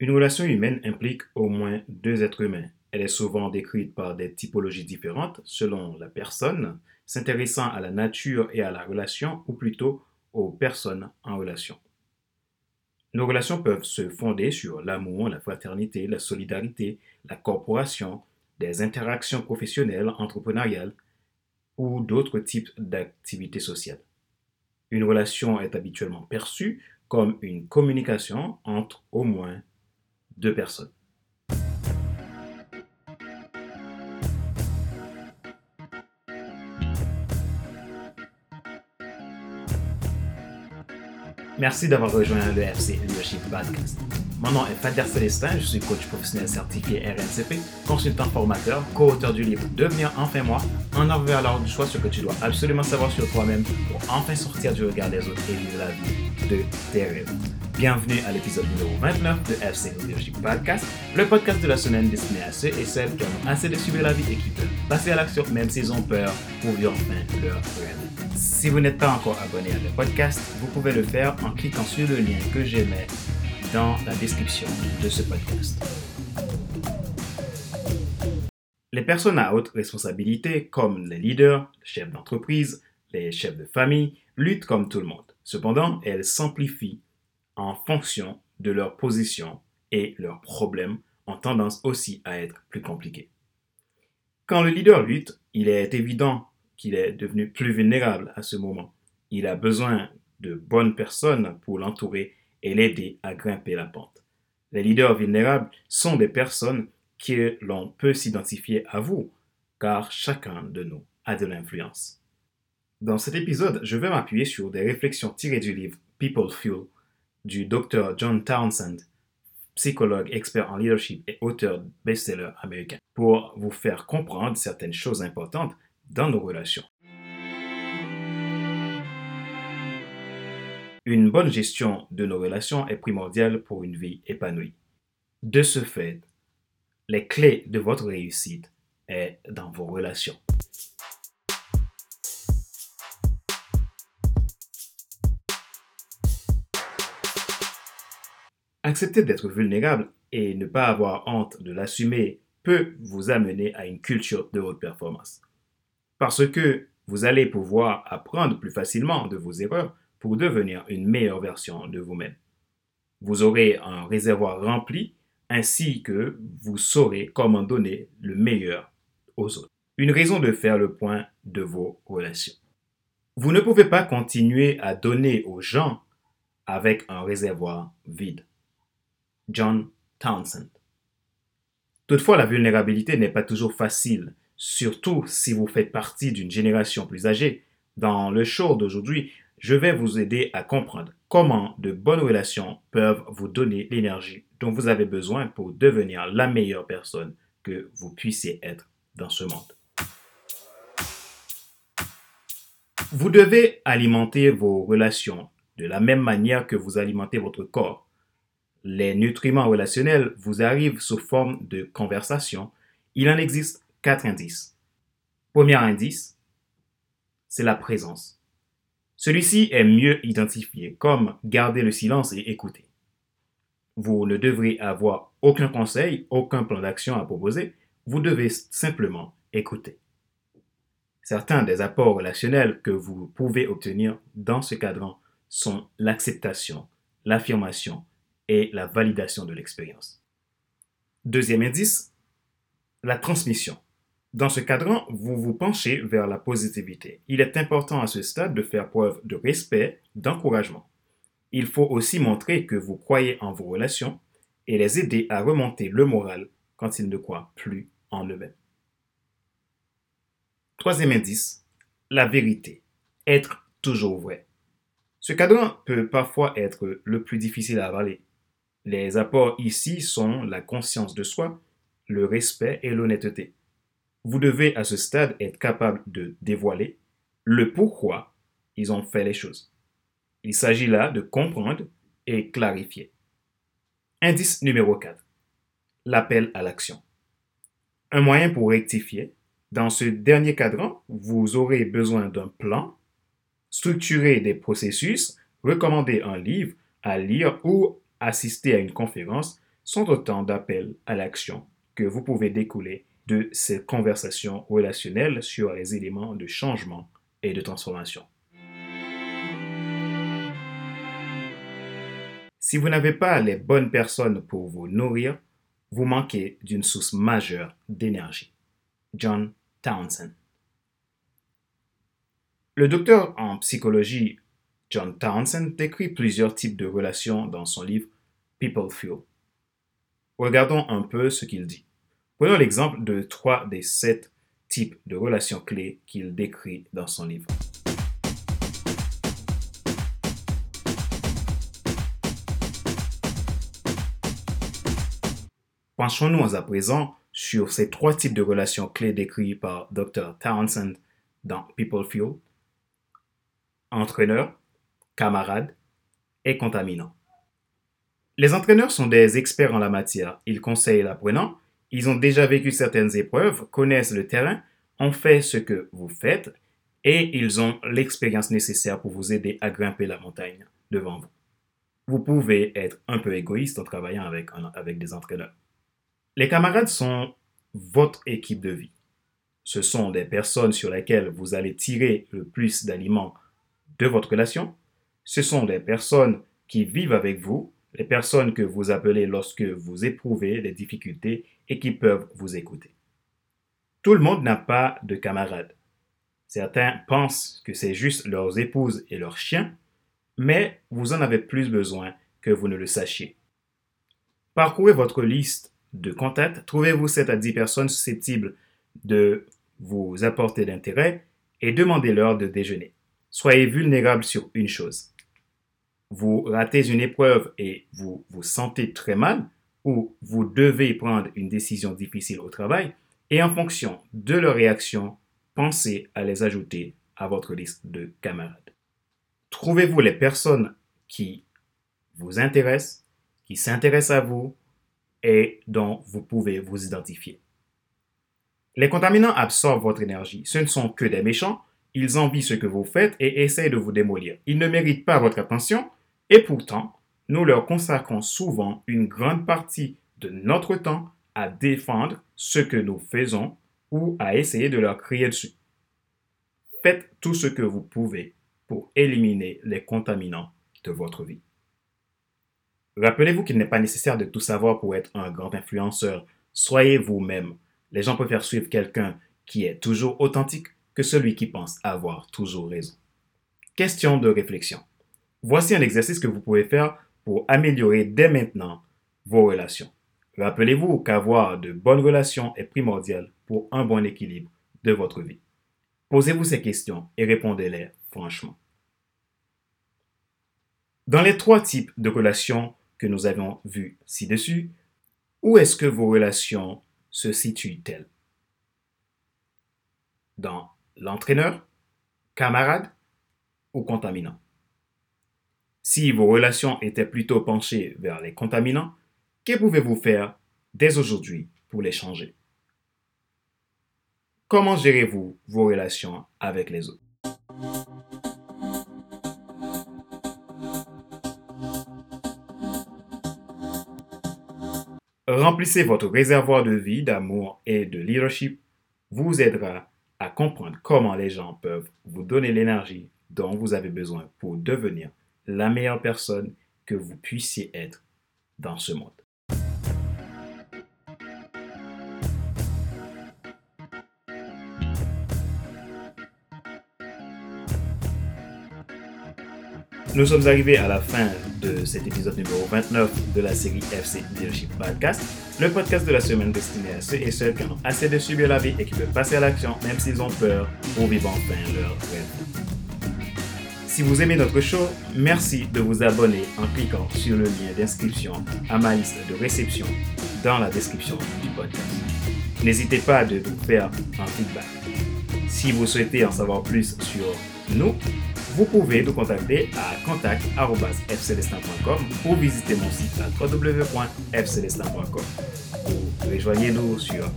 Une relation humaine implique au moins deux êtres humains. Elle est souvent décrite par des typologies différentes selon la personne, s'intéressant à la nature et à la relation, ou plutôt aux personnes en relation. Nos relations peuvent se fonder sur l'amour, la fraternité, la solidarité, la corporation, des interactions professionnelles, entrepreneuriales ou d'autres types d'activités sociales. Une relation est habituellement perçue comme une communication entre au moins deux personnes. Merci d'avoir rejoint le FC Leadership Podcast. Mon nom est Fader Célestin, je suis coach professionnel certifié RNCP, consultant formateur, co-auteur du livre Devenir enfin moi, en ordre vers l'ordre du choix ce que tu dois absolument savoir sur toi-même pour enfin sortir du regard des autres et vivre la vie de tes rêves. Bienvenue à l'épisode numéro 29 de FC Leadership Podcast, le podcast de la semaine destiné à ceux et celles qui ont assez de subir la vie et qui peuvent passer à l'action même s'ils ont peur pour vivre enfin leur rêve. Si vous n'êtes pas encore abonné à le podcast, vous pouvez le faire en cliquant sur le lien que j'ai mis dans la description de ce podcast. Les personnes à haute responsabilité, comme les leaders, les chefs d'entreprise, les chefs de famille, luttent comme tout le monde. Cependant, elles s'amplifient en fonction de leur position et leurs problèmes ont tendance aussi à être plus compliqués. Quand le leader lutte, il est évident qu'il est devenu plus vulnérable à ce moment. Il a besoin de bonnes personnes pour l'entourer et l'aider à grimper la pente. Les leaders vulnérables sont des personnes que l'on peut s'identifier à vous, car chacun de nous a de l'influence. Dans cet épisode, je vais m'appuyer sur des réflexions tirées du livre People Fuel du Dr. John Townsend, psychologue expert en leadership et auteur best-seller américain, pour vous faire comprendre certaines choses importantes dans nos relations. Une bonne gestion de nos relations est primordiale pour une vie épanouie. De ce fait, les clés de votre réussite est dans vos relations. Accepter d'être vulnérable et ne pas avoir honte de l'assumer peut vous amener à une culture de haute performance parce que vous allez pouvoir apprendre plus facilement de vos erreurs pour devenir une meilleure version de vous-même. Vous aurez un réservoir rempli ainsi que vous saurez comment donner le meilleur aux autres. Une raison de faire le point de vos relations. Vous ne pouvez pas continuer à donner aux gens avec un réservoir vide. John Townsend. Toutefois, la vulnérabilité n'est pas toujours facile surtout si vous faites partie d'une génération plus âgée. Dans le show d'aujourd'hui, je vais vous aider à comprendre comment de bonnes relations peuvent vous donner l'énergie dont vous avez besoin pour devenir la meilleure personne que vous puissiez être dans ce monde. Vous devez alimenter vos relations de la même manière que vous alimentez votre corps. Les nutriments relationnels vous arrivent sous forme de conversation. Il en existe quatre indices. Premier indice, c'est la présence. Celui-ci est mieux identifié comme garder le silence et écouter. Vous ne devrez avoir aucun conseil, aucun plan d'action à proposer, vous devez simplement écouter. Certains des apports relationnels que vous pouvez obtenir dans ce cadran sont l'acceptation, l'affirmation et la validation de l'expérience. Deuxième indice, la transmission. Dans ce cadran, vous vous penchez vers la positivité. Il est important à ce stade de faire preuve de respect, d'encouragement. Il faut aussi montrer que vous croyez en vos relations et les aider à remonter le moral quand ils ne croient plus en eux-mêmes. Troisième indice, la vérité. Être toujours vrai. Ce cadran peut parfois être le plus difficile à avaler. Les apports ici sont la conscience de soi, le respect et l'honnêteté vous devez à ce stade être capable de dévoiler le pourquoi ils ont fait les choses. Il s'agit là de comprendre et clarifier. Indice numéro 4. L'appel à l'action. Un moyen pour rectifier. Dans ce dernier cadran, vous aurez besoin d'un plan, structurer des processus, recommander un livre à lire ou assister à une conférence sont autant d'appels à l'action que vous pouvez découler de ces conversations relationnelles sur les éléments de changement et de transformation. Si vous n'avez pas les bonnes personnes pour vous nourrir, vous manquez d'une source majeure d'énergie. John Townsend. Le docteur en psychologie John Townsend décrit plusieurs types de relations dans son livre People Feel. Regardons un peu ce qu'il dit. Prenons l'exemple de trois des sept types de relations clés qu'il décrit dans son livre. Penchons-nous à présent sur ces trois types de relations clés décrits par Dr. Townsend dans People Feel. Entraîneur, camarades et contaminants. Les entraîneurs sont des experts en la matière. Ils conseillent l'apprenant, ils ont déjà vécu certaines épreuves, connaissent le terrain, ont fait ce que vous faites et ils ont l'expérience nécessaire pour vous aider à grimper la montagne devant vous. Vous pouvez être un peu égoïste en travaillant avec, avec des entraîneurs. Les camarades sont votre équipe de vie. Ce sont des personnes sur lesquelles vous allez tirer le plus d'aliments de votre relation ce sont des personnes qui vivent avec vous, les personnes que vous appelez lorsque vous éprouvez des difficultés et qui peuvent vous écouter. Tout le monde n'a pas de camarades. Certains pensent que c'est juste leurs épouses et leurs chiens, mais vous en avez plus besoin que vous ne le sachiez. Parcourez votre liste de contacts, trouvez-vous 7 à 10 personnes susceptibles de vous apporter d'intérêt et demandez-leur de déjeuner. Soyez vulnérable sur une chose vous ratez une épreuve et vous vous sentez très mal, ou vous devez prendre une décision difficile au travail, et en fonction de leur réaction, pensez à les ajouter à votre liste de camarades. Trouvez-vous les personnes qui vous intéressent, qui s'intéressent à vous et dont vous pouvez vous identifier? Les contaminants absorbent votre énergie. Ce ne sont que des méchants. Ils envient ce que vous faites et essayent de vous démolir. Ils ne méritent pas votre attention et pourtant, nous leur consacrons souvent une grande partie de notre temps à défendre ce que nous faisons ou à essayer de leur crier dessus. Faites tout ce que vous pouvez pour éliminer les contaminants de votre vie. Rappelez-vous qu'il n'est pas nécessaire de tout savoir pour être un grand influenceur. Soyez vous-même. Les gens préfèrent suivre quelqu'un qui est toujours authentique que celui qui pense avoir toujours raison. Question de réflexion. Voici un exercice que vous pouvez faire pour améliorer dès maintenant vos relations. Rappelez-vous qu'avoir de bonnes relations est primordial pour un bon équilibre de votre vie. Posez-vous ces questions et répondez-les franchement. Dans les trois types de relations que nous avons vus ci-dessus, où est-ce que vos relations se situent-elles? Dans l'entraîneur, camarade ou contaminant? Si vos relations étaient plutôt penchées vers les contaminants, que pouvez-vous faire dès aujourd'hui pour les changer? Comment gérez-vous vos relations avec les autres? Remplissez votre réservoir de vie, d'amour et de leadership. Vous aidera à comprendre comment les gens peuvent vous donner l'énergie dont vous avez besoin pour devenir la meilleure personne que vous puissiez être dans ce monde. Nous sommes arrivés à la fin de cet épisode numéro 29 de la série FC Leadership Podcast, le podcast de la semaine destiné à ceux et celles qui ont assez de subir la vie et qui veulent passer à l'action même s'ils ont peur pour vivre enfin leur rêve. Si vous aimez notre show, merci de vous abonner en cliquant sur le lien d'inscription à ma liste de réception dans la description du podcast. N'hésitez pas de nous faire un feedback. Si vous souhaitez en savoir plus sur nous, vous pouvez nous contacter à contact.fcelestin.com ou visiter mon site à www.fcelestin.com. Ou rejoignez-nous sur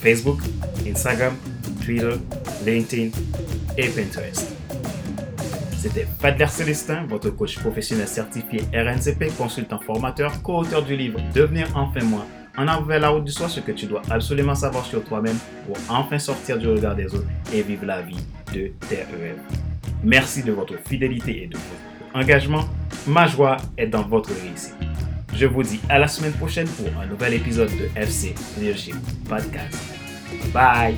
Facebook, Instagram, Twitter, LinkedIn et Pinterest. C'était Fadler Célestin, votre coach professionnel certifié RNCP, consultant formateur, co-auteur du livre Devenir enfin moi en avant vers la route du soir ce que tu dois absolument savoir sur toi-même pour enfin sortir du regard des autres et vivre la vie de tes rêves. Merci de votre fidélité et de votre engagement. Ma joie est dans votre réussite. Je vous dis à la semaine prochaine pour un nouvel épisode de FC Leadership Podcast. Bye!